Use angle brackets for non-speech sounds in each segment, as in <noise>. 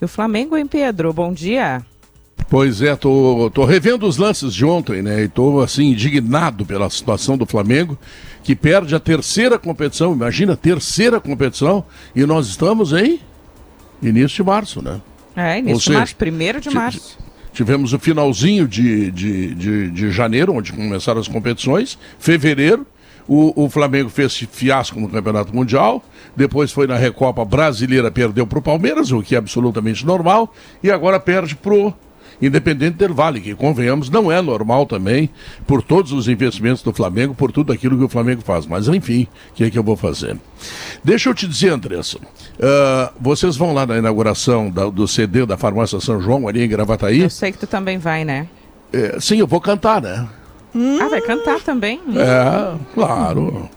E o Flamengo, hein, Pedro? Bom dia. Pois é, tô, tô revendo os lances de ontem, né? E tô assim indignado pela situação do Flamengo, que perde a terceira competição, imagina, terceira competição, e nós estamos em início de março, né? É, início seja, de março, primeiro de março. Tivemos o finalzinho de, de, de, de janeiro, onde começaram as competições, fevereiro, o, o, Flamengo fez fiasco no Campeonato Mundial, depois foi na Recopa Brasileira, perdeu para o Palmeiras, o que é absolutamente normal, e agora perde para o Independente del Vale, que convenhamos, não é normal também, por todos os investimentos do Flamengo, por tudo aquilo que o Flamengo faz. Mas enfim, o que é que eu vou fazer? Deixa eu te dizer, Andressa, uh, vocês vão lá na inauguração da, do CD da Farmácia São João, ali em Gravataí? Eu sei que tu também vai, né? É, sim, eu vou cantar, né? Hum. Ah, vai cantar também? É, claro.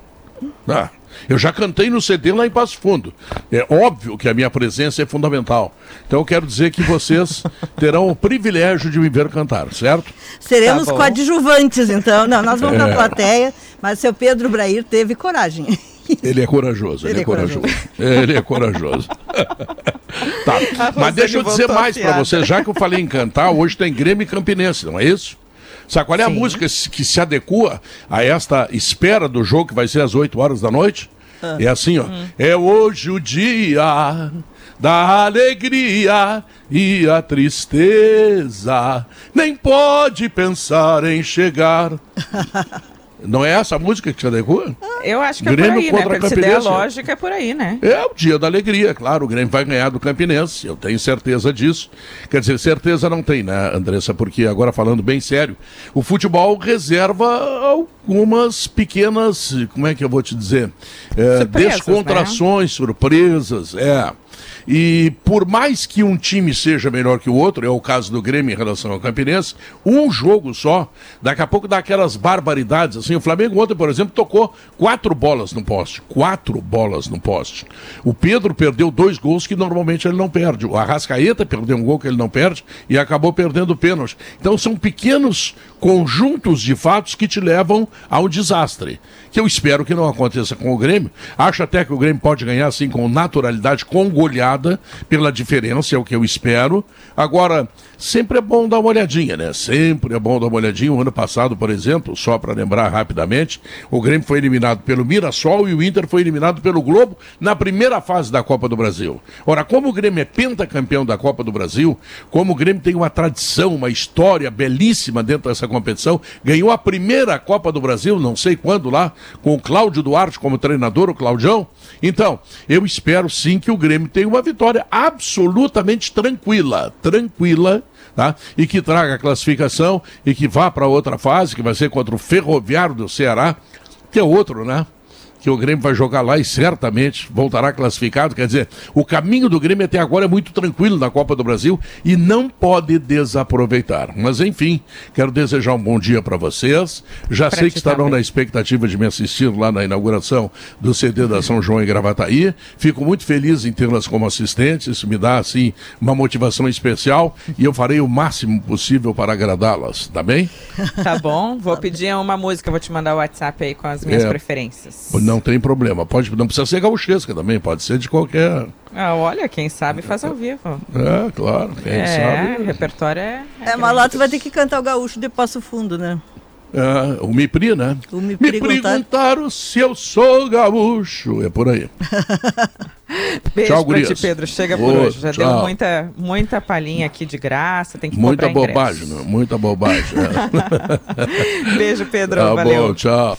Ah, eu já cantei no CD lá em Passo Fundo. É óbvio que a minha presença é fundamental. Então eu quero dizer que vocês <laughs> terão o privilégio de me ver cantar, certo? Seremos tá coadjuvantes, então. Não, nós vamos é. na plateia, mas seu Pedro Brair teve coragem. Ele é corajoso, ele, ele é, corajoso. corajoso. Ele é corajoso. <laughs> tá. Mas deixa eu dizer mais para você, já que eu falei em cantar, hoje tem Grêmio e Campinense, não é isso? Sabe qual é Sim. a música que se adequa a esta espera do jogo que vai ser às 8 horas da noite? Ah. É assim, ó. Hum. É hoje o dia da alegria e a tristeza. Nem pode pensar em chegar. <laughs> Não é essa a música que te adequa? Eu acho que Grêmio é por aí, né? Contra se der a lógica, é por aí, né? É o dia da alegria, claro. O Grêmio vai ganhar do Campinense, eu tenho certeza disso. Quer dizer, certeza não tem, né, Andressa? Porque agora falando bem sério, o futebol reserva algumas pequenas, como é que eu vou te dizer? É, descontrações, né? surpresas, é. E por mais que um time seja melhor que o outro, é o caso do Grêmio em relação ao Campinense, um jogo só, daqui a pouco dá aquelas barbaridades. Assim, o Flamengo ontem, por exemplo, tocou quatro bolas no poste. Quatro bolas no poste. O Pedro perdeu dois gols que normalmente ele não perde. O Arrascaeta perdeu um gol que ele não perde e acabou perdendo o pênalti. Então são pequenos conjuntos de fatos que te levam ao desastre. Que eu espero que não aconteça com o Grêmio. Acho até que o Grêmio pode ganhar assim com naturalidade, com goleada pela diferença, é o que eu espero. Agora, sempre é bom dar uma olhadinha, né? Sempre é bom dar uma olhadinha. O ano passado, por exemplo, só para lembrar rapidamente, o Grêmio foi eliminado pelo Mirassol e o Inter foi eliminado pelo Globo na primeira fase da Copa do Brasil. Ora, como o Grêmio é pentacampeão da Copa do Brasil, como o Grêmio tem uma tradição, uma história belíssima dentro dessa competição, ganhou a primeira Copa do Brasil, não sei quando lá, com o Cláudio Duarte como treinador, o Claudião. Então, eu espero sim que o Grêmio tenha uma vitória absolutamente tranquila, tranquila, tá? E que traga a classificação e que vá para outra fase, que vai ser contra o Ferroviário do Ceará, que é outro, né? Que o Grêmio vai jogar lá e certamente voltará classificado. Quer dizer, o caminho do Grêmio até agora é muito tranquilo na Copa do Brasil e não pode desaproveitar. Mas enfim, quero desejar um bom dia para vocês. Já pra sei que estarão também. na expectativa de me assistir lá na inauguração do CD da São João em Gravataí. Fico muito feliz em tê-las como assistentes. Isso me dá assim uma motivação especial e eu farei o máximo possível para agradá-las. Tá bem? Tá bom. Vou pedir uma música, vou te mandar o WhatsApp aí com as minhas é, preferências. Não tem problema. Pode, não precisa ser gauchesca também, pode ser de qualquer. Ah, olha, quem sabe faz ao vivo. É, claro, quem é, sabe. O repertório é. É, é Malota vai ter que cantar o gaúcho de Passo Fundo, né? É, o Mipri, né? O Mipri Me perguntaram se eu sou gaúcho. É por aí. <laughs> Beijo tchau, pra ti, Pedro. Chega por hoje. Já tchau. deu muita, muita palhinha aqui de graça. Tem que Muita bobagem, não? Muita bobagem. É. <laughs> Beijo, Pedro. Tá valeu. bom, tchau.